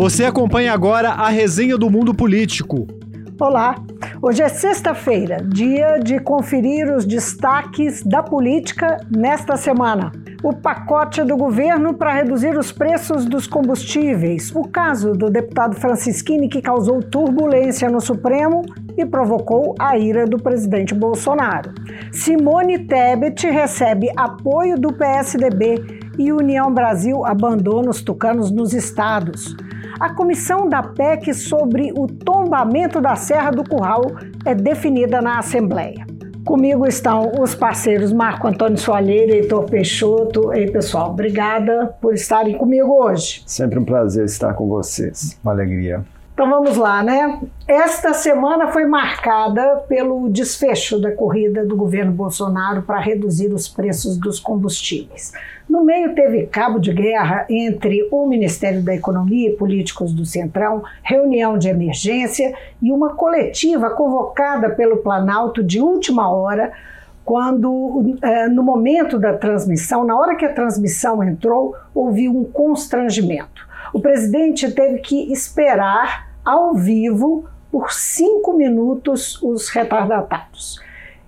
Você acompanha agora a resenha do mundo político. Olá, hoje é sexta-feira, dia de conferir os destaques da política nesta semana. O pacote do governo para reduzir os preços dos combustíveis, o caso do deputado Francisquini que causou turbulência no Supremo e provocou a ira do presidente Bolsonaro. Simone Tebet recebe apoio do PSDB e União Brasil abandona os tucanos nos estados. A comissão da PEC sobre o tombamento da Serra do Curral é definida na Assembleia. Comigo estão os parceiros Marco Antônio Soalheira e Heitor Peixoto. Ei, pessoal, obrigada por estarem comigo hoje. Sempre um prazer estar com vocês. Uma alegria. Então vamos lá, né? Esta semana foi marcada pelo desfecho da corrida do governo Bolsonaro para reduzir os preços dos combustíveis. No meio teve cabo de guerra entre o Ministério da Economia e políticos do Centrão, reunião de emergência e uma coletiva convocada pelo Planalto de última hora, quando, eh, no momento da transmissão, na hora que a transmissão entrou, houve um constrangimento. O presidente teve que esperar ao vivo por cinco minutos os retardatários.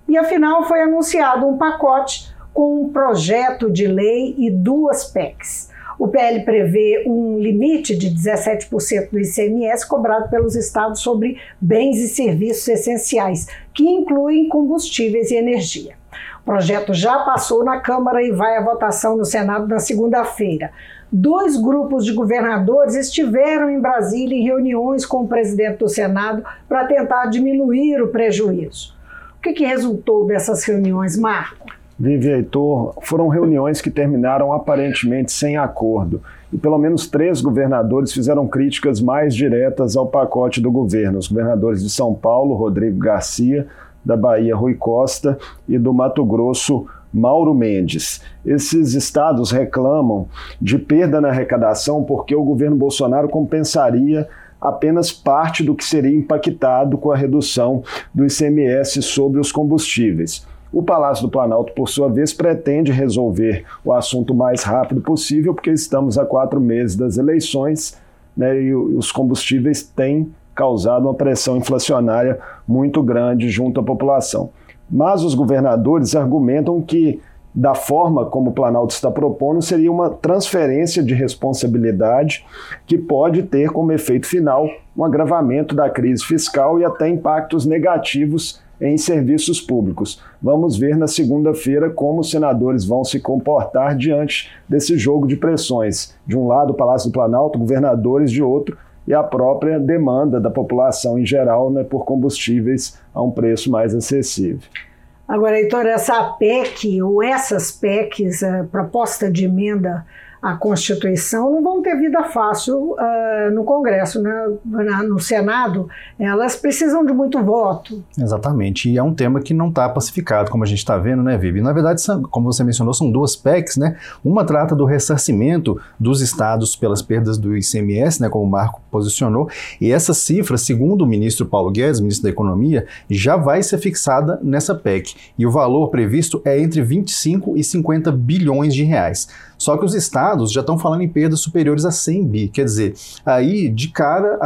E afinal foi anunciado um pacote com um projeto de lei e duas PECs. O PL prevê um limite de 17% do ICMS cobrado pelos estados sobre bens e serviços essenciais, que incluem combustíveis e energia. O projeto já passou na Câmara e vai à votação no Senado na segunda-feira dois grupos de governadores estiveram em Brasília em reuniões com o presidente do Senado para tentar diminuir o prejuízo. O que, que resultou dessas reuniões, Marco? Vivi Heitor, foram reuniões que terminaram aparentemente sem acordo e pelo menos três governadores fizeram críticas mais diretas ao pacote do governo. Os governadores de São Paulo, Rodrigo Garcia, da Bahia, Rui Costa e do Mato Grosso, Mauro Mendes. Esses estados reclamam de perda na arrecadação porque o governo Bolsonaro compensaria apenas parte do que seria impactado com a redução do ICMS sobre os combustíveis. O Palácio do Planalto, por sua vez, pretende resolver o assunto o mais rápido possível, porque estamos a quatro meses das eleições né, e os combustíveis têm causado uma pressão inflacionária muito grande junto à população. Mas os governadores argumentam que, da forma como o Planalto está propondo, seria uma transferência de responsabilidade que pode ter como efeito final um agravamento da crise fiscal e até impactos negativos em serviços públicos. Vamos ver na segunda-feira como os senadores vão se comportar diante desse jogo de pressões. De um lado, o Palácio do Planalto, governadores de outro, e a própria demanda da população em geral né, por combustíveis a um preço mais acessível. Agora, Heitor, essa PEC ou essas PECs, a proposta de emenda a Constituição não vão ter vida fácil uh, no Congresso, né? no Senado, elas precisam de muito voto. Exatamente, e é um tema que não está pacificado, como a gente está vendo, né, Vivi? Na verdade, são, como você mencionou, são duas PECs, né? Uma trata do ressarcimento dos estados pelas perdas do ICMS, né, como o Marco posicionou, e essa cifra, segundo o ministro Paulo Guedes, ministro da Economia, já vai ser fixada nessa PEC, e o valor previsto é entre 25 e 50 bilhões de reais. Só que os estados já estão falando em perdas superiores a 100 bi, quer dizer, aí de cara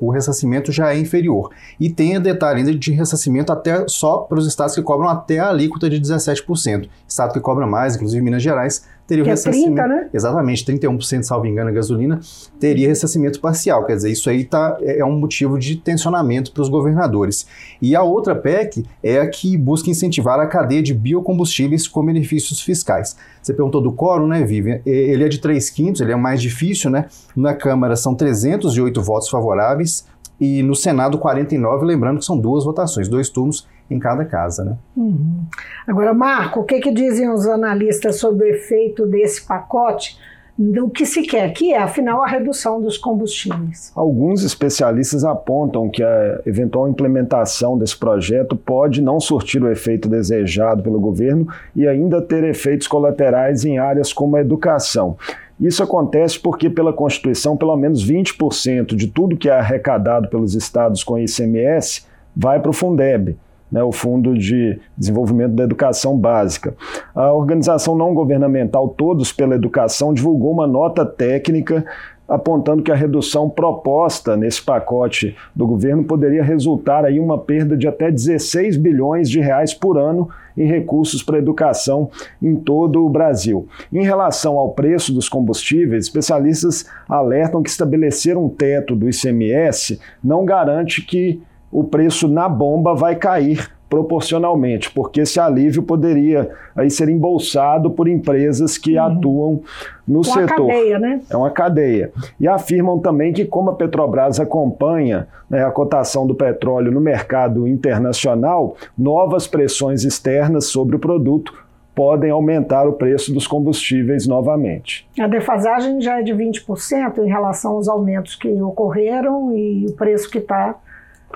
o ressarcimento já é inferior. E tem a detalhe ainda de ressarcimento até só para os estados que cobram até a alíquota de 17%. Estado que cobra mais, inclusive Minas Gerais, teria que o ressarcimento. É 30, né? Exatamente, 31%, salvo engano, a gasolina, teria ressarcimento parcial. Quer dizer, isso aí tá, é, é um motivo de tensionamento para os governadores. E a outra PEC é a que busca incentivar a cadeia de biocombustíveis com benefícios fiscais. Você perguntou do quórum, né, Vivian? Ele é de 3 quintos, ele é mais difícil, né? Na Câmara são 308 votos favoráveis e no Senado 49, lembrando que são duas votações, dois turnos em cada casa. Né? Uhum. Agora, Marco, o que, que dizem os analistas sobre o efeito desse pacote? do que se quer, que é, afinal, a redução dos combustíveis. Alguns especialistas apontam que a eventual implementação desse projeto pode não surtir o efeito desejado pelo governo e ainda ter efeitos colaterais em áreas como a educação. Isso acontece porque, pela Constituição, pelo menos 20% de tudo que é arrecadado pelos estados com ICMS vai para o Fundeb né, o Fundo de Desenvolvimento da Educação Básica. A organização não governamental Todos pela Educação divulgou uma nota técnica apontando que a redução proposta nesse pacote do governo poderia resultar em uma perda de até 16 bilhões de reais por ano em recursos para educação em todo o Brasil. Em relação ao preço dos combustíveis, especialistas alertam que estabelecer um teto do ICMS não garante que o preço na bomba vai cair proporcionalmente, porque esse alívio poderia aí ser embolsado por empresas que uhum. atuam no uma setor. Uma cadeia, né? É uma cadeia. E afirmam também que como a Petrobras acompanha né, a cotação do petróleo no mercado internacional, novas pressões externas sobre o produto podem aumentar o preço dos combustíveis novamente. A defasagem já é de 20% em relação aos aumentos que ocorreram e o preço que está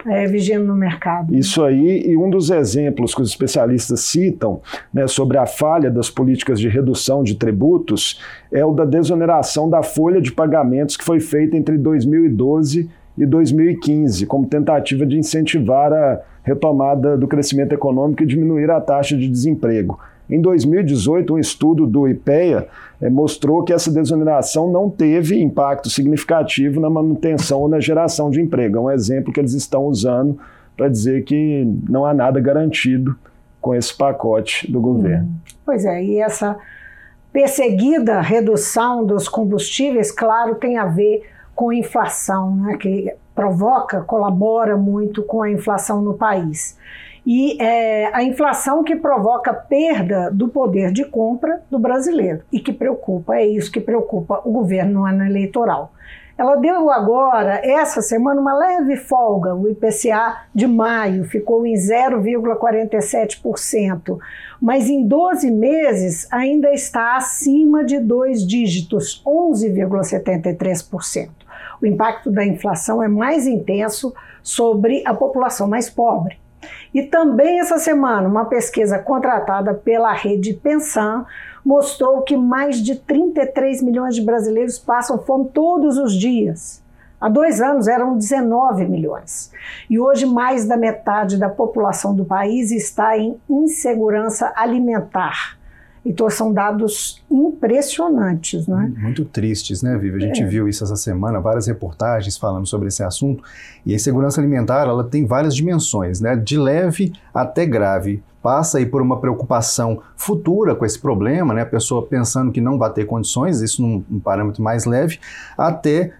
é, vigiando no mercado. Isso aí, e um dos exemplos que os especialistas citam né, sobre a falha das políticas de redução de tributos é o da desoneração da folha de pagamentos que foi feita entre 2012 e 2015, como tentativa de incentivar a retomada do crescimento econômico e diminuir a taxa de desemprego. Em 2018, um estudo do IPEA mostrou que essa desoneração não teve impacto significativo na manutenção ou na geração de emprego. É um exemplo que eles estão usando para dizer que não há nada garantido com esse pacote do governo. Hum, pois é, e essa perseguida redução dos combustíveis, claro, tem a ver com inflação, né, que provoca, colabora muito com a inflação no país e é, a inflação que provoca perda do poder de compra do brasileiro e que preocupa, é isso que preocupa o governo no ano eleitoral. Ela deu agora, essa semana, uma leve folga. O IPCA de maio ficou em 0,47%, mas em 12 meses ainda está acima de dois dígitos, 11,73%. O impacto da inflação é mais intenso sobre a população mais pobre. E também essa semana, uma pesquisa contratada pela rede Pensan mostrou que mais de 33 milhões de brasileiros passam fome todos os dias. Há dois anos eram 19 milhões. E hoje, mais da metade da população do país está em insegurança alimentar. Então são dados impressionantes, né? Muito tristes, né, Vivi? A gente é. viu isso essa semana, várias reportagens falando sobre esse assunto. E a insegurança alimentar, ela tem várias dimensões, né? De leve até grave. Passa aí por uma preocupação futura com esse problema, né? A pessoa pensando que não vai ter condições, isso num, num parâmetro mais leve, até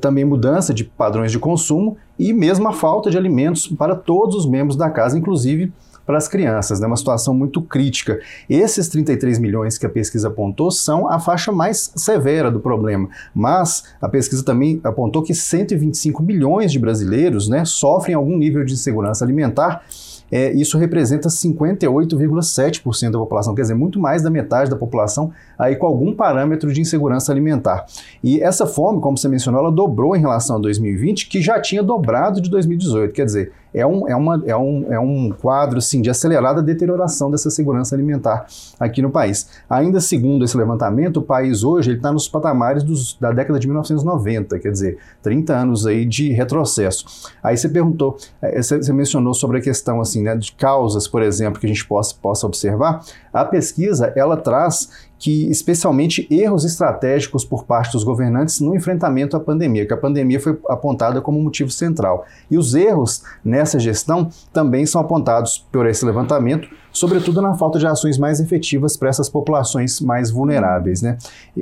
também mudança de padrões de consumo e mesmo a falta de alimentos para todos os membros da casa, inclusive para as crianças, né? uma situação muito crítica. Esses 33 milhões que a pesquisa apontou são a faixa mais severa do problema, mas a pesquisa também apontou que 125 milhões de brasileiros né, sofrem algum nível de insegurança alimentar é, isso representa 58,7% da população, quer dizer, muito mais da metade da população aí com algum parâmetro de insegurança alimentar. E essa fome, como você mencionou, ela dobrou em relação a 2020, que já tinha dobrado de 2018, quer dizer, é um, é uma, é um, é um quadro assim, de acelerada deterioração dessa segurança alimentar aqui no país. Ainda segundo esse levantamento, o país hoje está nos patamares dos, da década de 1990, quer dizer, 30 anos aí de retrocesso. Aí você perguntou, é, você, você mencionou sobre a questão assim, né, de causas, por exemplo, que a gente possa, possa observar. A pesquisa ela traz que, especialmente, erros estratégicos por parte dos governantes no enfrentamento à pandemia, que a pandemia foi apontada como motivo central. E os erros nessa gestão também são apontados por esse levantamento, sobretudo na falta de ações mais efetivas para essas populações mais vulneráveis. Né?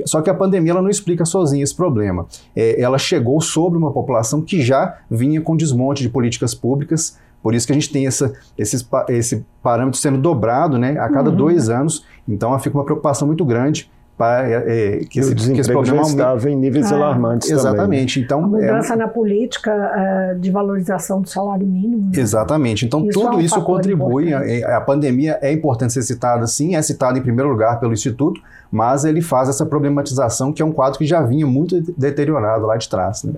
Só que a pandemia ela não explica sozinha esse problema. É, ela chegou sobre uma população que já vinha com desmonte de políticas públicas, por isso que a gente tem essa, esse, esse parâmetro sendo dobrado né, a cada uhum. dois anos. Então fica uma preocupação muito grande para é, que, esse, que esse problema já estava em níveis ah, alarmantes Exatamente. Também. Então, a mudança é, na política uh, de valorização do salário mínimo. Né? Exatamente. Então, isso tudo é um isso contribui. A, é, a, pandemia é importante ser citada, sim, é citada em primeiro lugar pelo Instituto, mas ele faz essa problematização, que é um quadro que já vinha muito deteriorado lá de trás. Né?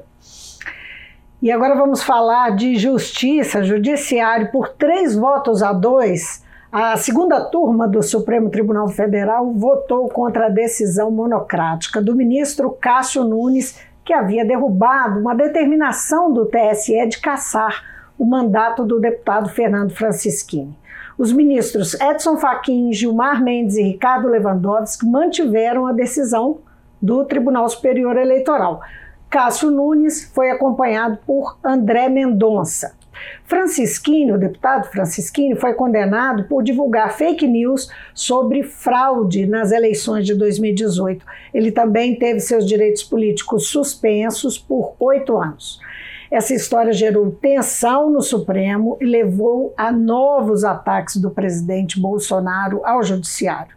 E agora vamos falar de justiça, judiciário. Por três votos a dois, a segunda turma do Supremo Tribunal Federal votou contra a decisão monocrática do ministro Cássio Nunes, que havia derrubado uma determinação do TSE de caçar o mandato do deputado Fernando Francischini. Os ministros Edson Fachin, Gilmar Mendes e Ricardo Lewandowski mantiveram a decisão do Tribunal Superior Eleitoral Cássio Nunes foi acompanhado por André Mendonça. Francisquini, o deputado Francisquini, foi condenado por divulgar fake news sobre fraude nas eleições de 2018. Ele também teve seus direitos políticos suspensos por oito anos. Essa história gerou tensão no Supremo e levou a novos ataques do presidente Bolsonaro ao Judiciário.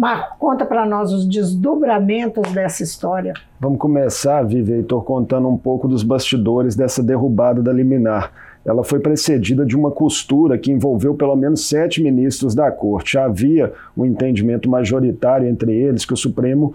Marco, conta para nós os desdobramentos dessa história. Vamos começar, Vivi Heitor, contando um pouco dos bastidores dessa derrubada da liminar ela foi precedida de uma costura que envolveu pelo menos sete ministros da corte. Havia um entendimento majoritário entre eles que o Supremo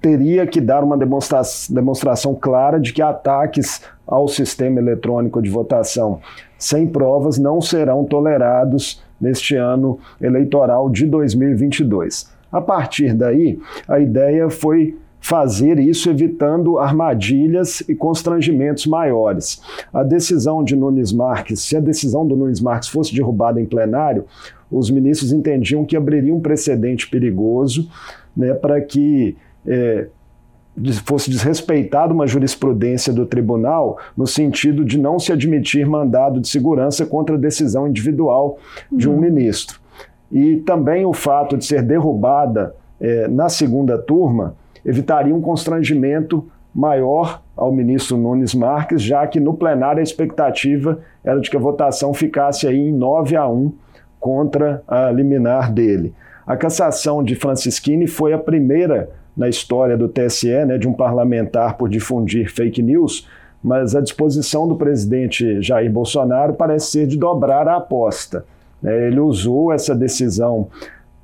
teria que dar uma demonstra demonstração clara de que ataques ao sistema eletrônico de votação sem provas não serão tolerados neste ano eleitoral de 2022. A partir daí, a ideia foi fazer isso evitando armadilhas e constrangimentos maiores. A decisão de Nunes Marques, se a decisão do Nunes Marques fosse derrubada em plenário, os ministros entendiam que abriria um precedente perigoso né, para que é, fosse desrespeitada uma jurisprudência do tribunal no sentido de não se admitir mandado de segurança contra a decisão individual de um uhum. ministro. E também o fato de ser derrubada é, na segunda turma evitaria um constrangimento maior ao ministro Nunes Marques, já que no plenário a expectativa era de que a votação ficasse aí em 9 a 1 contra a liminar dele. A cassação de Francisquini foi a primeira na história do TSE, né, de um parlamentar por difundir fake news, mas a disposição do presidente Jair Bolsonaro parece ser de dobrar a aposta. Né. Ele usou essa decisão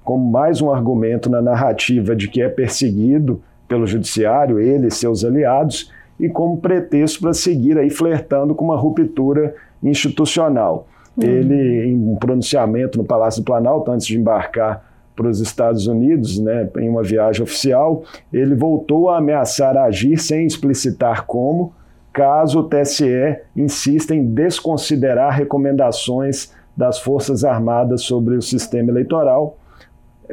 como mais um argumento na narrativa de que é perseguido pelo judiciário, ele e seus aliados, e como pretexto para seguir aí flertando com uma ruptura institucional. Uhum. Ele, em um pronunciamento no Palácio do Planalto, antes de embarcar para os Estados Unidos, né, em uma viagem oficial, ele voltou a ameaçar agir sem explicitar como, caso o TSE insista em desconsiderar recomendações das Forças Armadas sobre o sistema eleitoral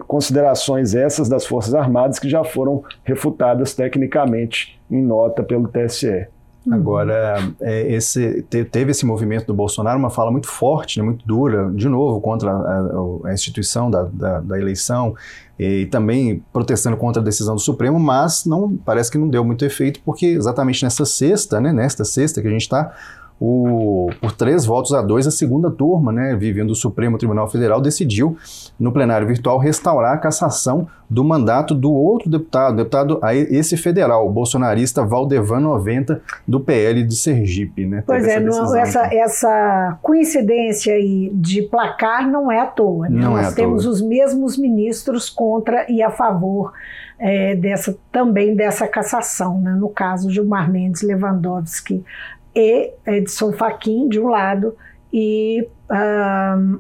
considerações essas das Forças Armadas que já foram refutadas tecnicamente em nota pelo TSE. Agora, é, esse, teve esse movimento do Bolsonaro, uma fala muito forte, né, muito dura, de novo, contra a, a instituição da, da, da, eleição e também protestando contra a decisão do Supremo, mas não parece que não deu muito efeito, porque exatamente nessa sexta, né, nesta sexta que a gente está, o, por três votos a dois, a segunda turma, né, vivendo o Supremo Tribunal Federal, decidiu, no plenário virtual, restaurar a cassação do mandato do outro deputado, deputado esse federal, o bolsonarista Valdevan 90, do PL de Sergipe. Né? Pois é, essa, essa, então. essa, coincidência aí de placar não é à toa. Né? Não é Nós é temos toa. os mesmos ministros contra e a favor é, dessa, também dessa cassação. Né? No caso, Gilmar Mendes Lewandowski e Edson Fachin de um lado e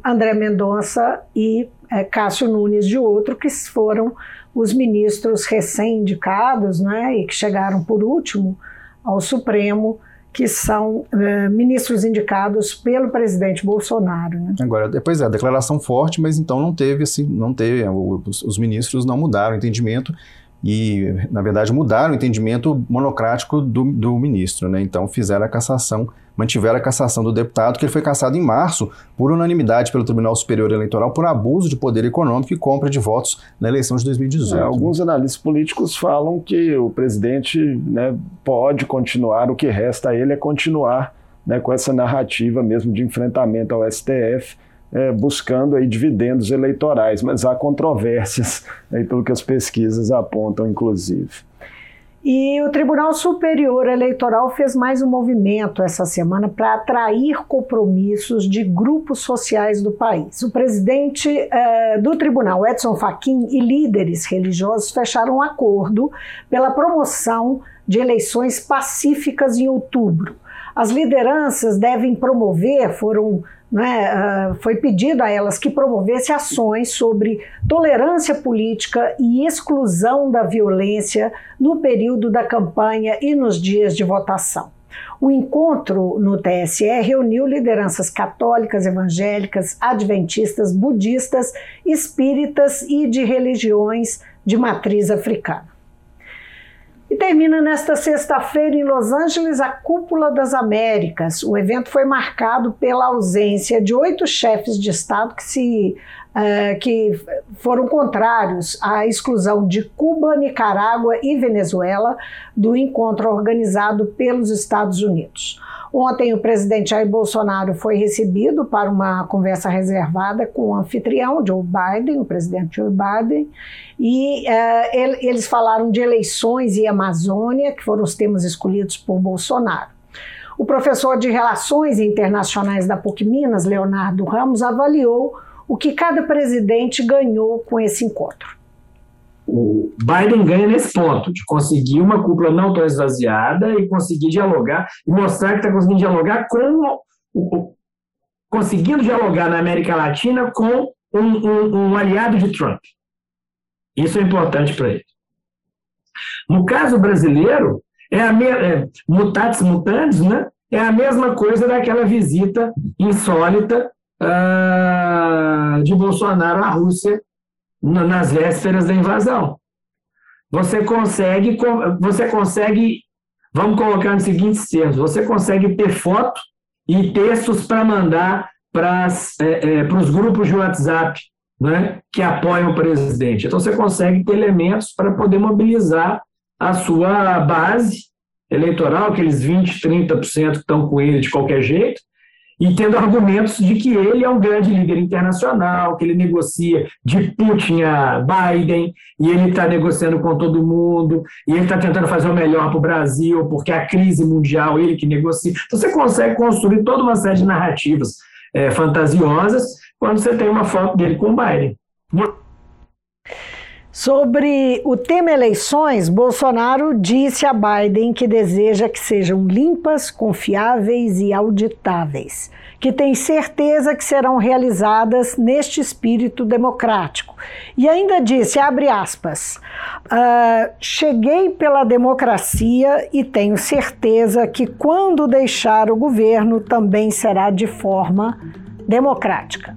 André Mendonça e é, Cássio Nunes de outro, que foram os ministros recém-indicados né, e que chegaram por último ao Supremo, que são uh, ministros indicados pelo presidente Bolsonaro. Né? Agora, depois é a declaração forte, mas então não teve assim, não teve, os, os ministros não mudaram o entendimento e, na verdade, mudaram o entendimento monocrático do, do ministro. Né? Então, fizeram a cassação, mantiveram a cassação do deputado, que ele foi cassado em março, por unanimidade pelo Tribunal Superior Eleitoral, por abuso de poder econômico e compra de votos na eleição de 2018. É, alguns analistas políticos falam que o presidente né, pode continuar, o que resta a ele é continuar né, com essa narrativa mesmo de enfrentamento ao STF é, buscando aí dividendos eleitorais, mas há controvérsias aí pelo que as pesquisas apontam, inclusive. E o Tribunal Superior Eleitoral fez mais um movimento essa semana para atrair compromissos de grupos sociais do país. O presidente eh, do tribunal, Edson Fachin, e líderes religiosos fecharam um acordo pela promoção de eleições pacíficas em outubro. As lideranças devem promover, foram né, uh, foi pedido a elas que promovesse ações sobre tolerância política e exclusão da violência no período da campanha e nos dias de votação. O encontro no TSE reuniu lideranças católicas, evangélicas, adventistas, budistas, espíritas e de religiões de matriz africana. E termina nesta sexta-feira em Los Angeles a Cúpula das Américas. O evento foi marcado pela ausência de oito chefes de Estado que se uh, que foram contrários à exclusão de Cuba, Nicarágua e Venezuela do encontro organizado pelos Estados Unidos. Ontem, o presidente Jair Bolsonaro foi recebido para uma conversa reservada com o anfitrião, Joe Biden, o presidente Joe Biden, e uh, ele, eles falaram de eleições e Amazônia, que foram os temas escolhidos por Bolsonaro. O professor de Relações Internacionais da PUC Minas, Leonardo Ramos, avaliou o que cada presidente ganhou com esse encontro. O Biden ganha nesse ponto, de conseguir uma cúpula não tão esvaziada e conseguir dialogar e mostrar que está conseguindo dialogar com o, conseguindo dialogar na América Latina com um, um, um aliado de Trump. Isso é importante para ele. No caso brasileiro, é a me, é, mutatis mutandis, né? É a mesma coisa daquela visita insólita uh, de Bolsonaro à Rússia nas vésperas da invasão. Você consegue, você consegue, vamos colocar nos seguintes termos, você consegue ter foto e textos para mandar para é, é, os grupos de WhatsApp né, que apoiam o presidente. Então você consegue ter elementos para poder mobilizar a sua base eleitoral, aqueles 20, 30% que estão com ele de qualquer jeito, e tendo argumentos de que ele é um grande líder internacional, que ele negocia de Putin a Biden, e ele está negociando com todo mundo, e ele está tentando fazer o melhor para o Brasil, porque a crise mundial, ele que negocia. Então, você consegue construir toda uma série de narrativas é, fantasiosas quando você tem uma foto dele com o Biden. Sobre o tema eleições, Bolsonaro disse a Biden que deseja que sejam limpas, confiáveis e auditáveis, que tem certeza que serão realizadas neste espírito democrático. E ainda disse, abre aspas, uh, cheguei pela democracia e tenho certeza que quando deixar o governo também será de forma democrática.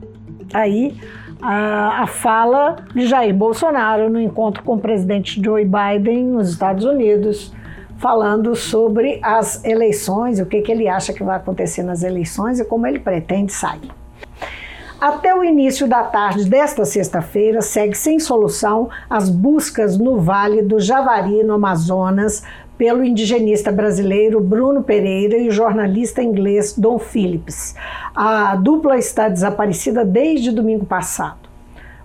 Aí a, a fala de Jair Bolsonaro no encontro com o presidente Joe Biden nos Estados Unidos, falando sobre as eleições, o que, que ele acha que vai acontecer nas eleições e como ele pretende sair. Até o início da tarde desta sexta-feira, segue sem solução as buscas no Vale do Javari, no Amazonas, pelo indigenista brasileiro Bruno Pereira e o jornalista inglês Don Phillips. A dupla está desaparecida desde domingo passado.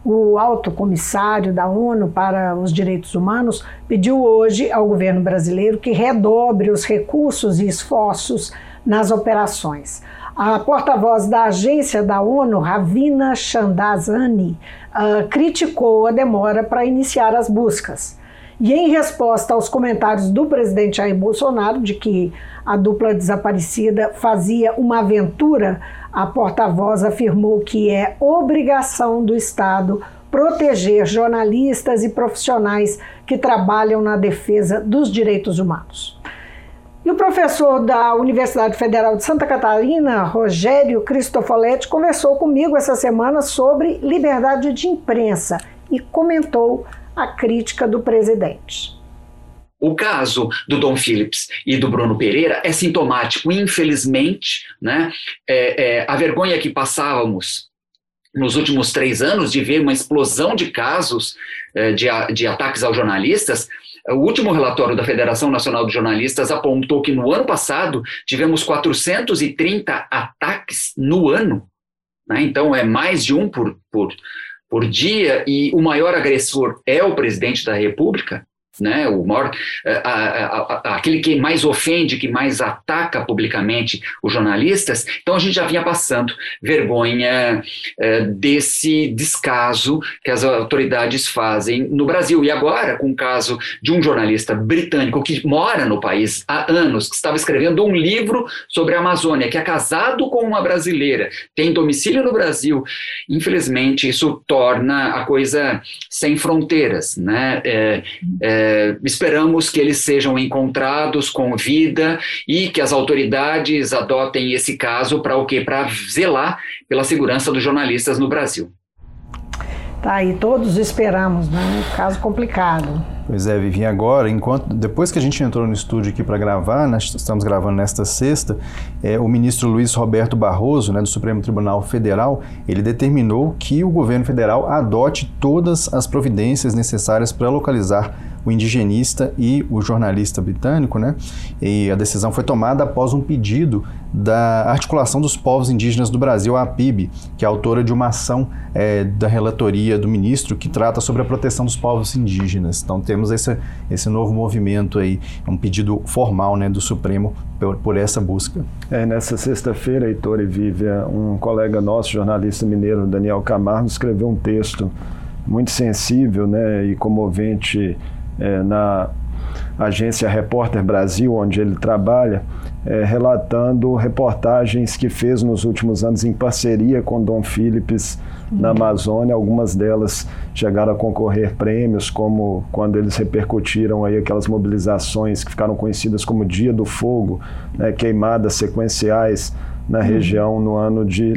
O alto comissário da ONU para os Direitos Humanos pediu hoje ao governo brasileiro que redobre os recursos e esforços nas operações. A porta-voz da agência da ONU, Ravina Chandazani, uh, criticou a demora para iniciar as buscas. E em resposta aos comentários do presidente Jair Bolsonaro de que a dupla desaparecida fazia uma aventura, a porta-voz afirmou que é obrigação do Estado proteger jornalistas e profissionais que trabalham na defesa dos direitos humanos. E o professor da Universidade Federal de Santa Catarina, Rogério Cristofoletti, conversou comigo essa semana sobre liberdade de imprensa e comentou a crítica do presidente. O caso do Dom Phillips e do Bruno Pereira é sintomático, infelizmente, né? É, é, a vergonha que passávamos nos últimos três anos de ver uma explosão de casos é, de, de ataques aos jornalistas. O último relatório da Federação Nacional de Jornalistas apontou que no ano passado tivemos 430 ataques no ano. Né? Então, é mais de um por, por, por dia e o maior agressor é o presidente da República, né, o maior, eh, a, a, a, aquele que mais ofende, que mais ataca publicamente os jornalistas, então a gente já vinha passando vergonha é, desse descaso que as autoridades fazem no Brasil. E agora, com o caso de um jornalista britânico que mora no país há anos, que estava escrevendo um livro sobre a Amazônia, que é casado com uma brasileira, tem domicílio no Brasil, infelizmente isso torna a coisa sem fronteiras, né? É, é, esperamos que eles sejam encontrados com vida e que as autoridades adotem esse caso para o quê? Para zelar pela segurança dos jornalistas no Brasil. Tá aí, todos esperamos, né? Caso complicado. Pois é, Vivi, agora, enquanto depois que a gente entrou no estúdio aqui para gravar, nós estamos gravando nesta sexta, é, o ministro Luiz Roberto Barroso, né, do Supremo Tribunal Federal, ele determinou que o governo federal adote todas as providências necessárias para localizar o indigenista e o jornalista britânico, né? E a decisão foi tomada após um pedido da Articulação dos Povos Indígenas do Brasil, a APIB, que é autora de uma ação é, da relatoria do ministro que trata sobre a proteção dos povos indígenas. Então temos esse, esse novo movimento aí, um pedido formal né, do Supremo por, por essa busca. É, nessa sexta-feira, Heitor e Vívia, um colega nosso, jornalista mineiro, Daniel Camargo, escreveu um texto muito sensível né, e comovente é, na agência Repórter Brasil, onde ele trabalha, é, relatando reportagens que fez nos últimos anos em parceria com Dom Phillips na Amazônia. Algumas delas chegaram a concorrer prêmios, como quando eles repercutiram aí aquelas mobilizações que ficaram conhecidas como Dia do Fogo, né, queimadas sequenciais na região no ano de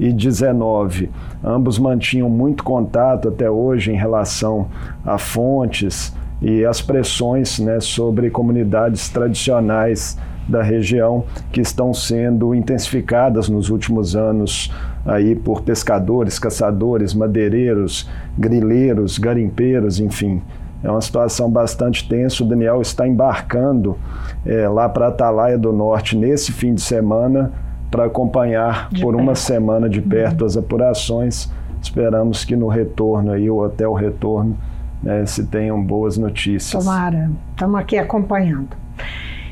2019. Ambos mantinham muito contato até hoje em relação a fontes e as pressões né, sobre comunidades tradicionais da região que estão sendo intensificadas nos últimos anos aí por pescadores, caçadores, madeireiros, grileiros, garimpeiros, enfim. É uma situação bastante tensa. O Daniel está embarcando é, lá para Atalaia do Norte nesse fim de semana para acompanhar de por perto. uma semana de perto as apurações. Esperamos que no retorno aí, ou até o retorno, né, se tenham boas notícias. Tomara, estamos aqui acompanhando.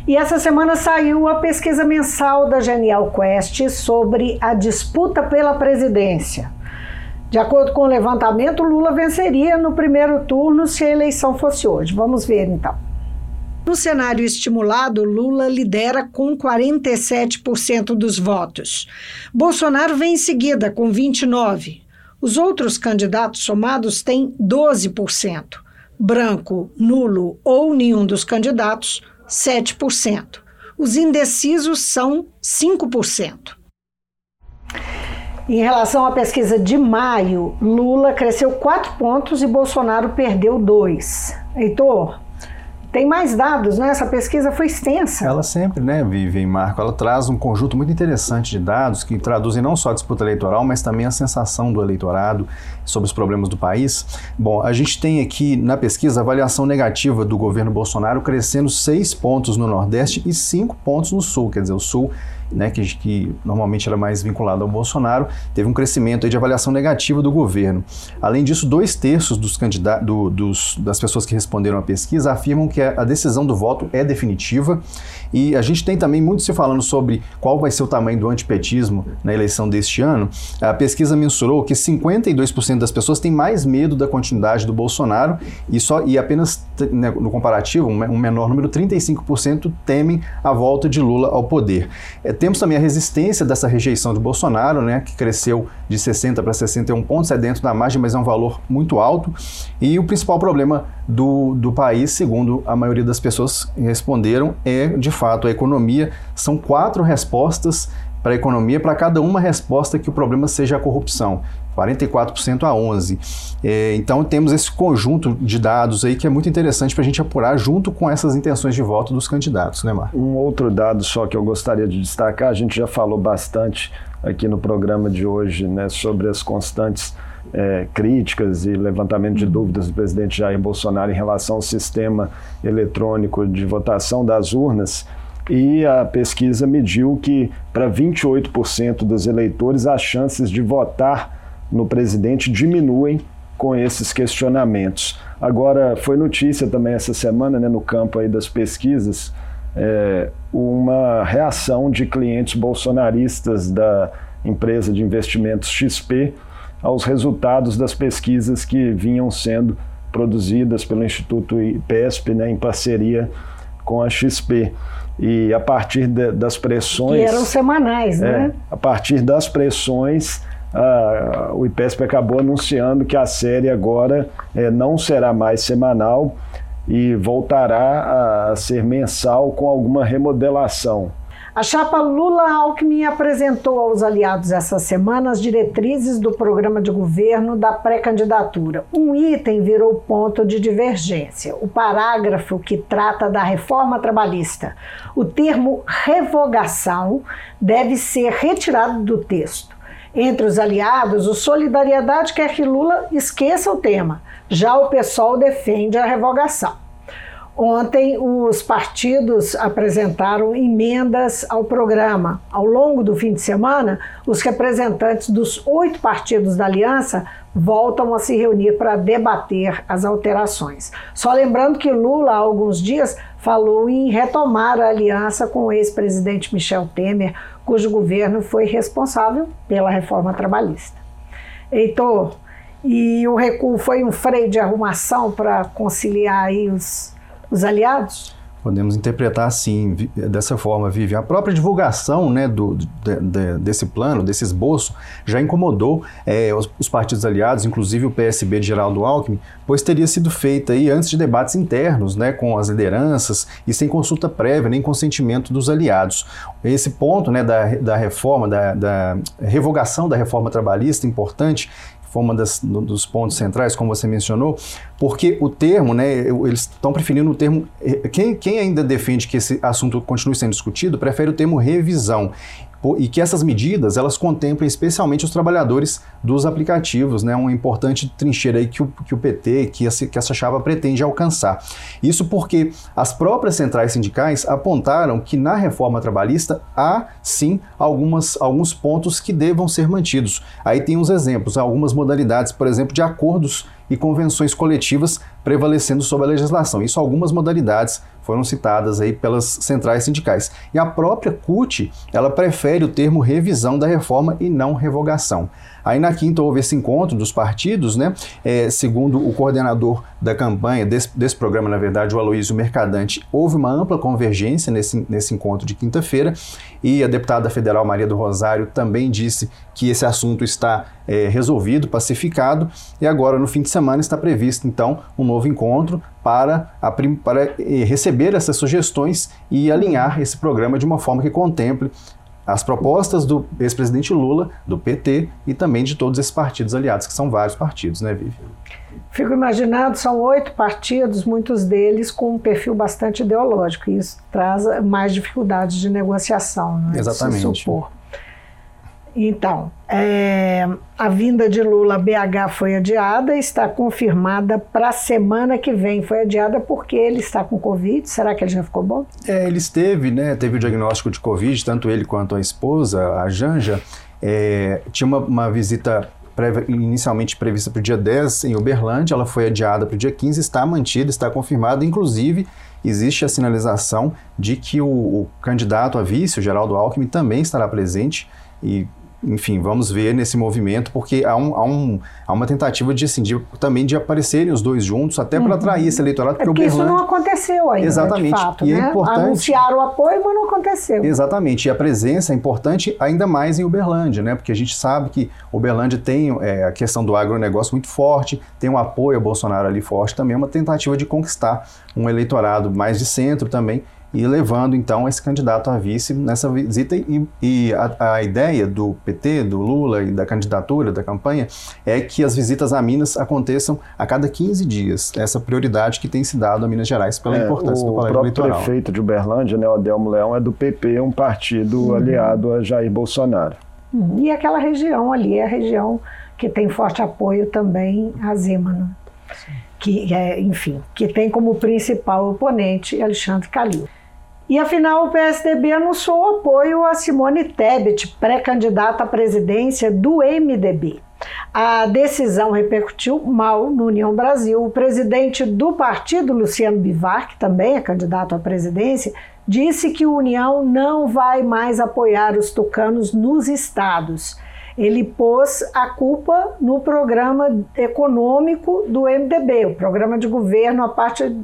E essa semana saiu a pesquisa mensal da Genial Quest sobre a disputa pela presidência. De acordo com o levantamento, Lula venceria no primeiro turno se a eleição fosse hoje. Vamos ver então. No cenário estimulado, Lula lidera com 47% dos votos. Bolsonaro vem em seguida com 29%. Os outros candidatos somados têm 12%. Branco, nulo ou nenhum dos candidatos, 7%. Os indecisos são 5%. Em relação à pesquisa de maio, Lula cresceu 4 pontos e Bolsonaro perdeu 2. Heitor, tem mais dados, né? Essa pesquisa foi extensa. Ela sempre, né, Vivian Marco, ela traz um conjunto muito interessante de dados que traduzem não só a disputa eleitoral, mas também a sensação do eleitorado sobre os problemas do país. Bom, a gente tem aqui na pesquisa a avaliação negativa do governo Bolsonaro crescendo 6 pontos no Nordeste e 5 pontos no Sul, quer dizer, o Sul né, que, que, normalmente era mais vinculado ao Bolsonaro, teve um crescimento de avaliação negativa do governo. Além disso, dois terços dos do, dos, das pessoas que responderam à pesquisa afirmam que a decisão do voto é definitiva. E a gente tem também muito se falando sobre qual vai ser o tamanho do antipetismo na eleição deste ano. A pesquisa mensurou que 52% das pessoas têm mais medo da continuidade do Bolsonaro e só e apenas né, no comparativo, um menor número, 35% temem a volta de Lula ao poder. É, temos também a resistência dessa rejeição de Bolsonaro, né, que cresceu de 60 para 61 pontos, é dentro da margem, mas é um valor muito alto. E o principal problema do, do país, segundo a maioria das pessoas responderam, é de fato a economia. São quatro respostas para a economia, para cada uma resposta que o problema seja a corrupção. 44% a 11%. É, então temos esse conjunto de dados aí que é muito interessante para a gente apurar junto com essas intenções de voto dos candidatos, né, Mar? Um outro dado só que eu gostaria de destacar, a gente já falou bastante aqui no programa de hoje né, sobre as constantes é, críticas e levantamento de dúvidas do presidente Jair Bolsonaro em relação ao sistema eletrônico de votação das urnas. E a pesquisa mediu que para 28% dos eleitores as chances de votar no presidente diminuem com esses questionamentos. Agora, foi notícia também essa semana, né, no campo aí das pesquisas, é, uma reação de clientes bolsonaristas da empresa de investimentos XP aos resultados das pesquisas que vinham sendo produzidas pelo Instituto IPESP, né, em parceria com a XP. E a partir de, das pressões. Que eram semanais, é, né? A partir das pressões, ah, o IPESP acabou anunciando que a série agora é, não será mais semanal e voltará a ser mensal com alguma remodelação. A chapa Lula-Alckmin apresentou aos aliados essa semana as diretrizes do programa de governo da pré-candidatura. Um item virou ponto de divergência: o parágrafo que trata da reforma trabalhista. O termo revogação deve ser retirado do texto. Entre os aliados, o Solidariedade quer que Lula esqueça o tema. Já o PSOL defende a revogação. Ontem, os partidos apresentaram emendas ao programa. Ao longo do fim de semana, os representantes dos oito partidos da aliança voltam a se reunir para debater as alterações. Só lembrando que Lula, há alguns dias, falou em retomar a aliança com o ex-presidente Michel Temer, cujo governo foi responsável pela reforma trabalhista. Heitor, e o recuo foi um freio de arrumação para conciliar aí os os aliados? Podemos interpretar assim, dessa forma, Vivi. A própria divulgação né, do, de, de, desse plano, desse esboço, já incomodou é, os, os, partidos aliados, inclusive o PSB de Geraldo Alckmin, pois teria sido feita aí antes de debates internos né, com as lideranças e sem consulta prévia nem consentimento dos aliados. Esse ponto né, da, da reforma, da, da revogação da reforma trabalhista, importante, foi um dos pontos centrais, como você mencionou, porque o termo, né, eles estão preferindo o termo. Eh, quem, quem ainda defende que esse assunto continue sendo discutido, prefere o termo revisão e que essas medidas elas contemplem especialmente os trabalhadores dos aplicativos, né, uma importante trincheira aí que o, que o PT, que essa, que essa chapa pretende alcançar. Isso porque as próprias centrais sindicais apontaram que na reforma trabalhista há sim algumas, alguns pontos que devam ser mantidos. Aí tem uns exemplos, algumas modalidades, por exemplo, de acordos e convenções coletivas prevalecendo sobre a legislação. Isso algumas modalidades foram citadas aí pelas centrais sindicais. E a própria CUT, ela prefere o termo revisão da reforma e não revogação. Aí na quinta houve esse encontro dos partidos, né? É, segundo o coordenador da campanha desse, desse programa, na verdade, o Aloysio Mercadante, houve uma ampla convergência nesse, nesse encontro de quinta-feira e a deputada federal Maria do Rosário também disse que esse assunto está é, resolvido, pacificado e agora no fim de semana está previsto então um novo encontro para, a, para eh, receber essas sugestões e alinhar esse programa de uma forma que contemple as propostas do ex-presidente Lula, do PT e também de todos esses partidos aliados, que são vários partidos, né, Vivi? Fico imaginando, são oito partidos, muitos deles com um perfil bastante ideológico, e isso traz mais dificuldades de negociação, não é? Exatamente. De se supor. Então, é, a vinda de Lula a BH foi adiada, está confirmada para a semana que vem. Foi adiada porque ele está com Covid. Será que ele já ficou bom? É, ele esteve, né? Teve o diagnóstico de Covid, tanto ele quanto a esposa, a Janja. É, tinha uma, uma visita inicialmente prevista para o dia 10 em Uberlândia, ela foi adiada para o dia 15, está mantida, está confirmada, inclusive existe a sinalização de que o, o candidato a vice, o Geraldo Alckmin, também estará presente e enfim, vamos ver nesse movimento, porque há, um, há, um, há uma tentativa de, assim, de, também de aparecerem os dois juntos, até para uhum. atrair esse eleitorado. Porque, é porque isso não aconteceu ainda, Exatamente. de fato. E é né? é importante... Anunciaram o apoio, mas não aconteceu. Exatamente. E a presença é importante ainda mais em Uberlândia, né? Porque a gente sabe que Uberlândia tem é, a questão do agronegócio muito forte, tem um apoio a Bolsonaro ali forte também, é uma tentativa de conquistar um eleitorado mais de centro também, e levando então esse candidato a vice nessa visita. E, e a, a, ideia do PT, do Lula e da candidatura, da campanha, é que as visitas a Minas aconteçam a cada 15 dias. Essa prioridade que tem se dado a Minas Gerais pela é, importância do colégio eleitoral. O próprio prefeito de Uberlândia, né, o Adelmo Leão, é do PP, um partido uhum. aliado a Jair Bolsonaro. Uhum. E aquela região ali é a região que tem forte apoio também a Zema, né? que é, enfim, que tem como principal oponente Alexandre Calil. E afinal, o PSDB anunciou o apoio a Simone Tebet, pré-candidata à presidência do MDB. A decisão repercutiu mal no União Brasil. O presidente do partido, Luciano Bivar, que também é candidato à presidência, disse que o União não vai mais apoiar os tucanos nos estados. Ele pôs a culpa no programa econômico do MDB, o programa de governo, a parte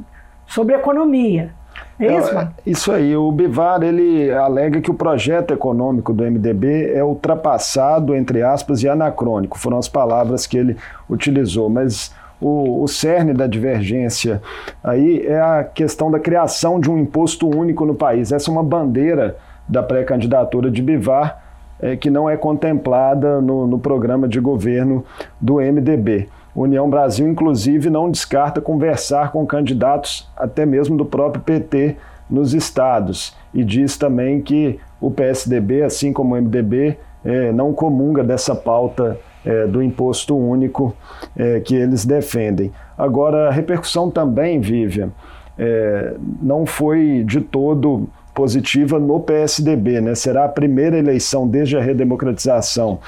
sobre economia. É isso, mano? É, isso aí. O Bivar ele alega que o projeto econômico do MDB é ultrapassado, entre aspas, e anacrônico. Foram as palavras que ele utilizou. Mas o, o cerne da divergência aí é a questão da criação de um imposto único no país. Essa é uma bandeira da pré-candidatura de Bivar, é, que não é contemplada no, no programa de governo do MDB. União Brasil, inclusive, não descarta conversar com candidatos, até mesmo do próprio PT, nos estados. E diz também que o PSDB, assim como o MDB, é, não comunga dessa pauta é, do imposto único é, que eles defendem. Agora, a repercussão também, Vivian, não foi de todo positiva no PSDB. Né? Será a primeira eleição desde a redemocratização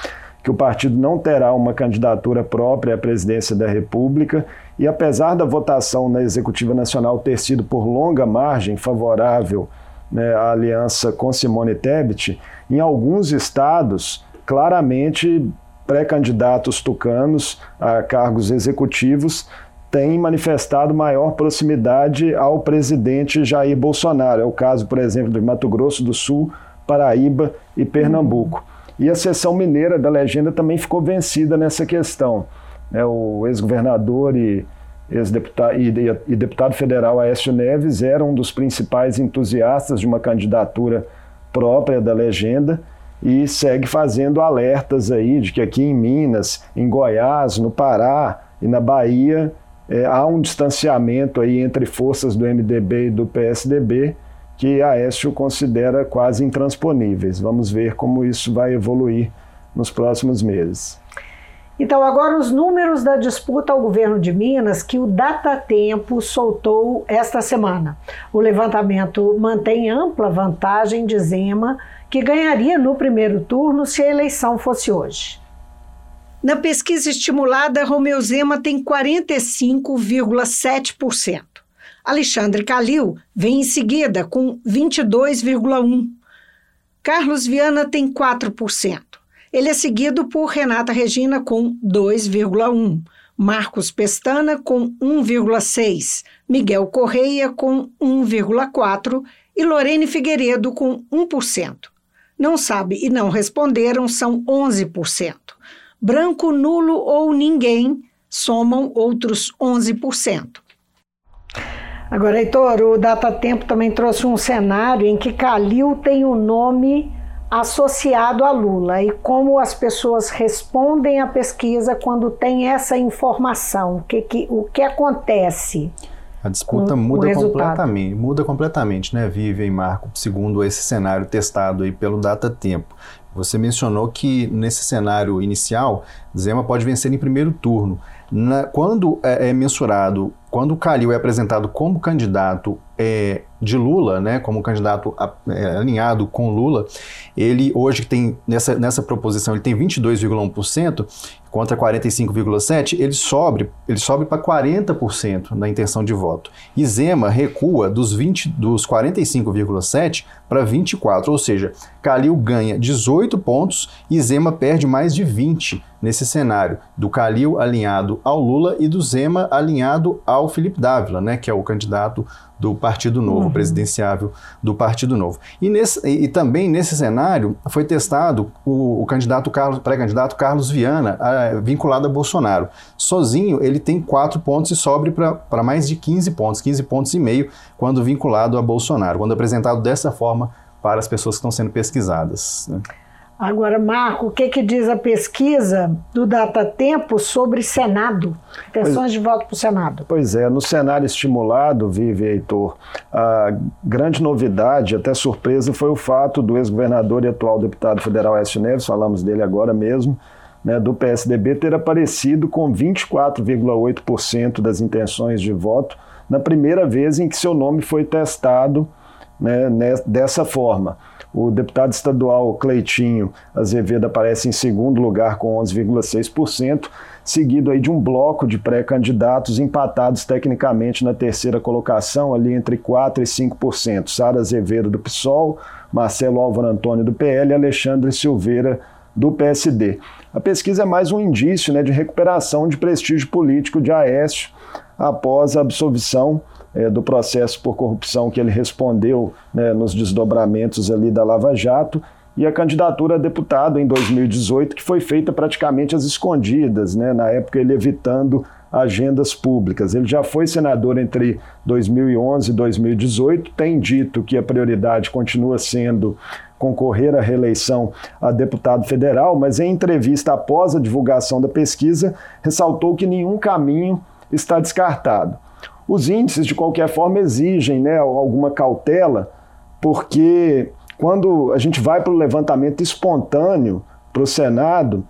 que o partido não terá uma candidatura própria à presidência da República e apesar da votação na Executiva Nacional ter sido por longa margem favorável né, à aliança com Simone Tebet, em alguns estados, claramente pré-candidatos tucanos a cargos executivos têm manifestado maior proximidade ao presidente Jair Bolsonaro. É o caso, por exemplo, de Mato Grosso do Sul, Paraíba e Pernambuco. E a seção mineira da legenda também ficou vencida nessa questão. É, o ex-governador e, ex -deputado, e, e deputado federal Aécio Neves era um dos principais entusiastas de uma candidatura própria da legenda e segue fazendo alertas aí de que aqui em Minas, em Goiás, no Pará e na Bahia é, há um distanciamento aí entre forças do MDB e do PSDB que Aécio considera quase intransponíveis. Vamos ver como isso vai evoluir nos próximos meses. Então, agora os números da disputa ao governo de Minas que o Datatempo soltou esta semana. O levantamento mantém ampla vantagem de Zema, que ganharia no primeiro turno se a eleição fosse hoje. Na pesquisa estimulada, Romeu Zema tem 45,7%. Alexandre Calil vem em seguida com 22,1%. Carlos Viana tem 4%. Ele é seguido por Renata Regina com 2,1%. Marcos Pestana com 1,6%. Miguel Correia com 1,4% e Lorene Figueiredo com 1%. Não sabe e não responderam são 11% branco, nulo ou ninguém somam outros 11%. Agora, Heitor, o Data Tempo também trouxe um cenário em que Calil tem o um nome associado a Lula e como as pessoas respondem à pesquisa quando tem essa informação, o que, que, o que acontece? A disputa com, muda com completamente, muda completamente, né, Vivian e Marco, segundo esse cenário testado aí pelo Data Tempo. Você mencionou que nesse cenário inicial, Zema pode vencer em primeiro turno. Na, quando é, é, mensurado, quando o Calil é apresentado como candidato é, de Lula, né, como candidato a, é, alinhado com Lula, ele hoje tem nessa, nessa proposição ele tem 22,1% contra 45,7, ele sobe, ele sobe para 40% na intenção de voto. E Zema recua dos 20 dos 45,7 para 24, ou seja, Calil ganha 18 pontos e Zema perde mais de 20 nesse cenário do Calil alinhado ao Lula e do Zema alinhado ao Felipe Dávila, né, que é o candidato do Partido Novo, uhum. presidenciável do Partido Novo. E, nesse, e, e também nesse cenário foi testado o, o candidato Carlos, pré-candidato Carlos Viana, a, vinculado a Bolsonaro. Sozinho ele tem quatro pontos e sobe para mais de 15 pontos, 15 pontos e meio, quando vinculado a Bolsonaro, quando apresentado dessa forma para as pessoas que estão sendo pesquisadas. Né? Agora, Marco, o que, que diz a pesquisa do Data Tempo sobre Senado? Intenções pois, de voto para o Senado. Pois é, no cenário estimulado, Vive Heitor, a grande novidade, até surpresa, foi o fato do ex-governador e atual deputado federal Écio Neves, falamos dele agora mesmo, né, do PSDB, ter aparecido com 24,8% das intenções de voto na primeira vez em que seu nome foi testado né, dessa forma. O deputado estadual Cleitinho Azevedo aparece em segundo lugar com 11,6%, seguido aí de um bloco de pré-candidatos empatados tecnicamente na terceira colocação, ali entre 4% e 5%. Sara Azevedo do PSOL, Marcelo Álvaro Antônio do PL e Alexandre Silveira do PSD. A pesquisa é mais um indício né, de recuperação de prestígio político de Aécio após a absolvição é, do processo por corrupção que ele respondeu né, nos desdobramentos ali da Lava Jato e a candidatura a deputado em 2018, que foi feita praticamente às escondidas, né, na época ele evitando agendas públicas. Ele já foi senador entre 2011 e 2018, tem dito que a prioridade continua sendo concorrer à reeleição a deputado federal, mas em entrevista após a divulgação da pesquisa, ressaltou que nenhum caminho está descartado. Os índices, de qualquer forma, exigem né, alguma cautela, porque quando a gente vai para o levantamento espontâneo para o Senado,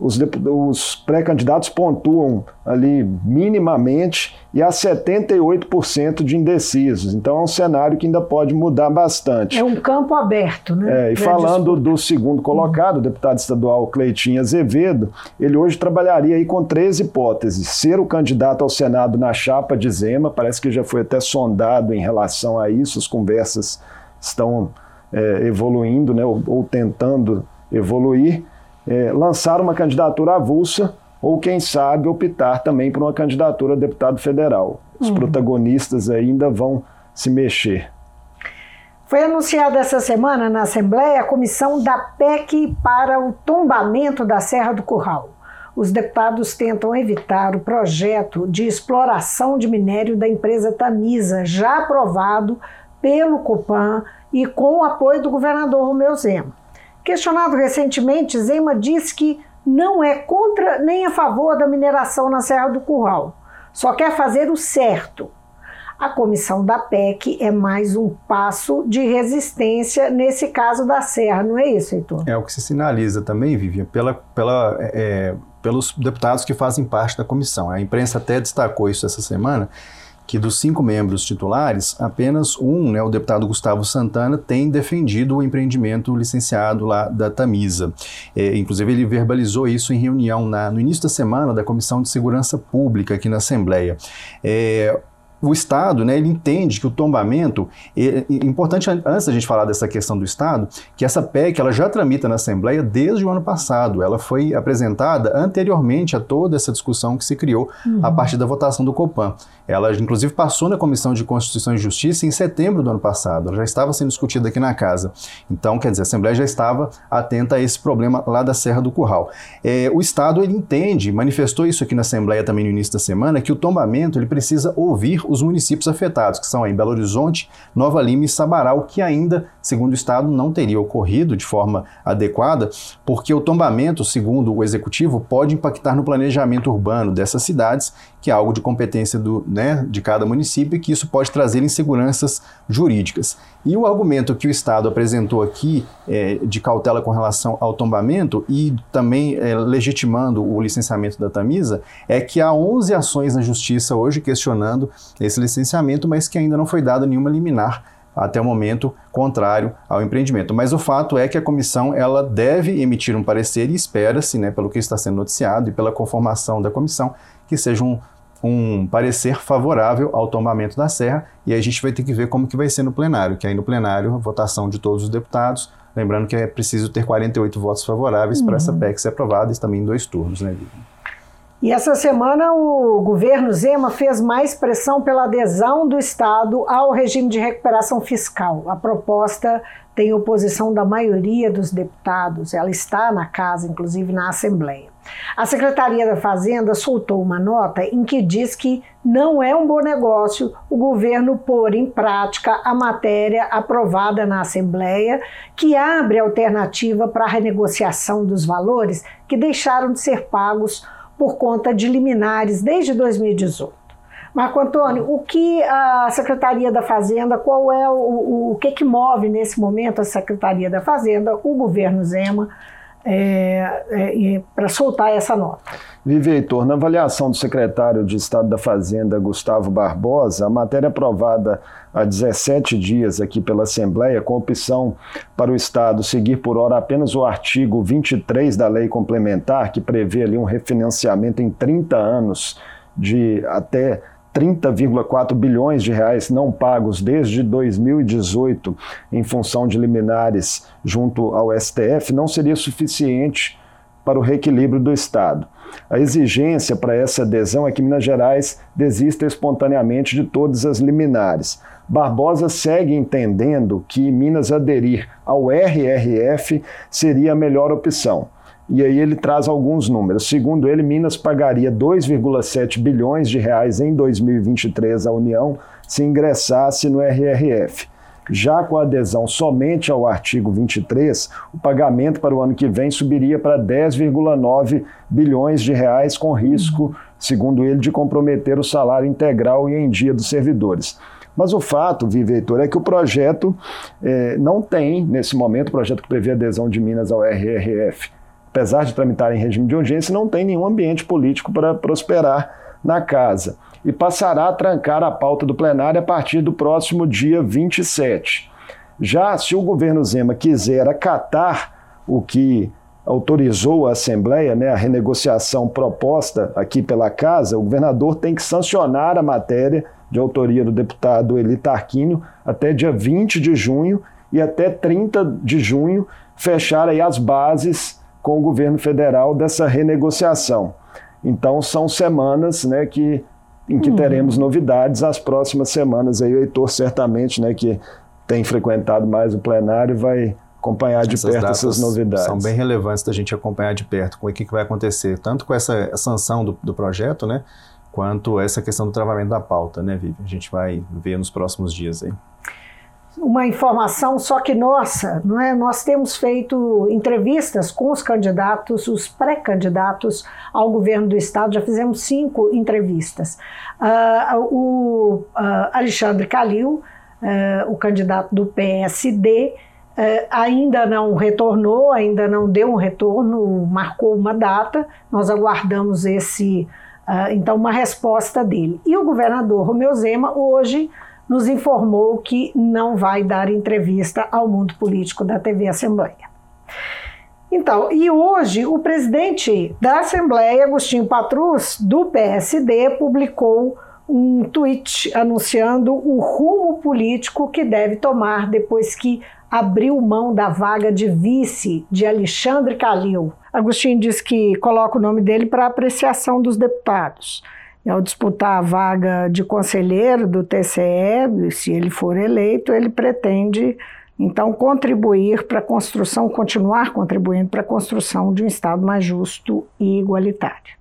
os, os pré-candidatos pontuam ali minimamente e há 78% de indecisos. Então é um cenário que ainda pode mudar bastante. É um campo aberto, né? É, e falando do segundo colocado, o deputado estadual Cleitinho Azevedo, ele hoje trabalharia aí com três hipóteses. Ser o candidato ao Senado na chapa de Zema, parece que já foi até sondado em relação a isso, as conversas estão é, evoluindo, né, ou, ou tentando evoluir é, lançar uma candidatura avulsa ou, quem sabe, optar também por uma candidatura a deputado federal. Os uhum. protagonistas ainda vão se mexer. Foi anunciada essa semana na Assembleia a comissão da PEC para o tombamento da Serra do Curral. Os deputados tentam evitar o projeto de exploração de minério da empresa Tamisa, já aprovado pelo Copan e com o apoio do governador Romeu Zema. Questionado recentemente, Zema disse que não é contra nem a favor da mineração na Serra do Curral, só quer fazer o certo. A comissão da PEC é mais um passo de resistência nesse caso da Serra, não é isso, Heitor? É o que se sinaliza também, Vivian, pela, pela, é, pelos deputados que fazem parte da comissão. A imprensa até destacou isso essa semana, que dos cinco membros titulares, apenas um, né, o deputado Gustavo Santana, tem defendido o empreendimento licenciado lá da Tamisa. É, inclusive, ele verbalizou isso em reunião na, no início da semana da Comissão de Segurança Pública aqui na Assembleia. É, o Estado, né, ele entende que o tombamento, é, importante antes da gente falar dessa questão do Estado, que essa PEC ela já tramita na Assembleia desde o ano passado. Ela foi apresentada anteriormente a toda essa discussão que se criou uhum. a partir da votação do Copan. Ela, inclusive, passou na Comissão de Constituição e Justiça em setembro do ano passado. Ela já estava sendo discutida aqui na casa. Então, quer dizer, a Assembleia já estava atenta a esse problema lá da Serra do Curral. É, o Estado, ele entende, manifestou isso aqui na Assembleia também no início da semana, que o tombamento ele precisa ouvir os municípios afetados, que são aí Belo Horizonte, Nova Lima e Sabará, o que ainda, segundo o Estado, não teria ocorrido de forma adequada, porque o tombamento, segundo o Executivo, pode impactar no planejamento urbano dessas cidades, que é algo de competência do, né, de cada município e que isso pode trazer inseguranças jurídicas. E o argumento que o Estado apresentou aqui é, de cautela com relação ao tombamento e também é, legitimando o licenciamento da Tamisa é que há 11 ações na Justiça hoje questionando esse licenciamento, mas que ainda não foi dada nenhuma liminar até o momento contrário ao empreendimento. Mas o fato é que a comissão ela deve emitir um parecer e espera-se, né, pelo que está sendo noticiado e pela conformação da comissão, que seja um um parecer favorável ao tombamento da serra e aí a gente vai ter que ver como que vai ser no plenário, que aí no plenário a votação de todos os deputados, lembrando que é preciso ter 48 votos favoráveis uhum. para essa PEC ser aprovada e também em dois turnos, né, Vivian? E essa semana o governo Zema fez mais pressão pela adesão do Estado ao regime de recuperação fiscal. A proposta tem oposição da maioria dos deputados, ela está na casa, inclusive na Assembleia. A Secretaria da Fazenda soltou uma nota em que diz que não é um bom negócio o governo pôr em prática a matéria aprovada na Assembleia, que abre alternativa para a renegociação dos valores que deixaram de ser pagos por conta de liminares desde 2018. Marco Antônio, o que a Secretaria da Fazenda, qual é o, o que, que move nesse momento a Secretaria da Fazenda, o governo Zema, é, é, para soltar essa nota. Vive Heitor, na avaliação do secretário de Estado da Fazenda, Gustavo Barbosa, a matéria aprovada há 17 dias aqui pela Assembleia, com opção para o Estado seguir por hora apenas o artigo 23 da lei complementar, que prevê ali um refinanciamento em 30 anos de até 30,4 bilhões de reais não pagos desde 2018 em função de liminares junto ao STF não seria suficiente para o reequilíbrio do Estado. A exigência para essa adesão é que Minas Gerais desista espontaneamente de todas as liminares. Barbosa segue entendendo que Minas aderir ao RRF seria a melhor opção. E aí ele traz alguns números. Segundo ele, Minas pagaria 2,7 bilhões de reais em 2023 à União se ingressasse no RRF. Já com a adesão somente ao artigo 23, o pagamento para o ano que vem subiria para 10,9 bilhões de reais, com risco, segundo ele, de comprometer o salário integral e em dia dos servidores. Mas o fato, Vive é que o projeto eh, não tem, nesse momento, o projeto que prevê adesão de Minas ao RRF, apesar de tramitar em regime de urgência, não tem nenhum ambiente político para prosperar na casa e passará a trancar a pauta do plenário a partir do próximo dia 27. Já se o governo Zema quiser acatar o que autorizou a Assembleia, né, a renegociação proposta aqui pela Casa, o governador tem que sancionar a matéria de autoria do deputado Eli Tarquínio até dia 20 de junho e até 30 de junho fechar aí as bases com o governo federal dessa renegociação. Então são semanas né, que, em que uhum. teremos novidades as próximas semanas. Aí o Heitor certamente, né, que tem frequentado mais o plenário, vai acompanhar de essas perto essas novidades. São bem relevantes da gente acompanhar de perto com o que, que vai acontecer, tanto com essa sanção do, do projeto, né, quanto essa questão do travamento da pauta, né, Vivi? A gente vai ver nos próximos dias aí uma informação só que nossa, não é? Nós temos feito entrevistas com os candidatos, os pré-candidatos ao governo do estado, já fizemos cinco entrevistas. Uh, o uh, Alexandre Calil, uh, o candidato do PSD, ainda não retornou, ainda não deu um retorno, marcou uma data, nós aguardamos esse, então, uma resposta dele. E o governador Romeu Zema, hoje, nos informou que não vai dar entrevista ao mundo político da TV Assembleia. Então, e hoje o presidente da Assembleia, Agostinho Patrus, do PSD, publicou um tweet anunciando o rumo político que deve tomar depois que abriu mão da vaga de vice de Alexandre Calil. Agostinho diz que coloca o nome dele para apreciação dos deputados ao disputar a vaga de conselheiro do TCE, se ele for eleito, ele pretende então contribuir para a construção, continuar contribuindo para a construção de um Estado mais justo e igualitário.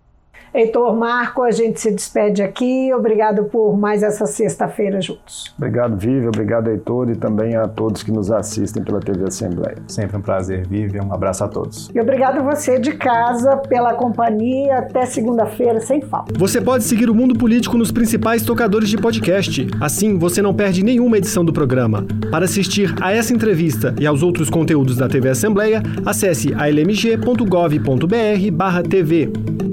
Heitor Marco, a gente se despede aqui. Obrigado por mais essa sexta-feira juntos. Obrigado, Vivi. Obrigado, Heitor, e também a todos que nos assistem pela TV Assembleia. Sempre um prazer, Vivi. Um abraço a todos. E obrigado você de casa pela companhia. Até segunda-feira, sem falta. Você pode seguir o Mundo Político nos principais tocadores de podcast. Assim, você não perde nenhuma edição do programa. Para assistir a essa entrevista e aos outros conteúdos da TV Assembleia, acesse almg.gov.br/tv.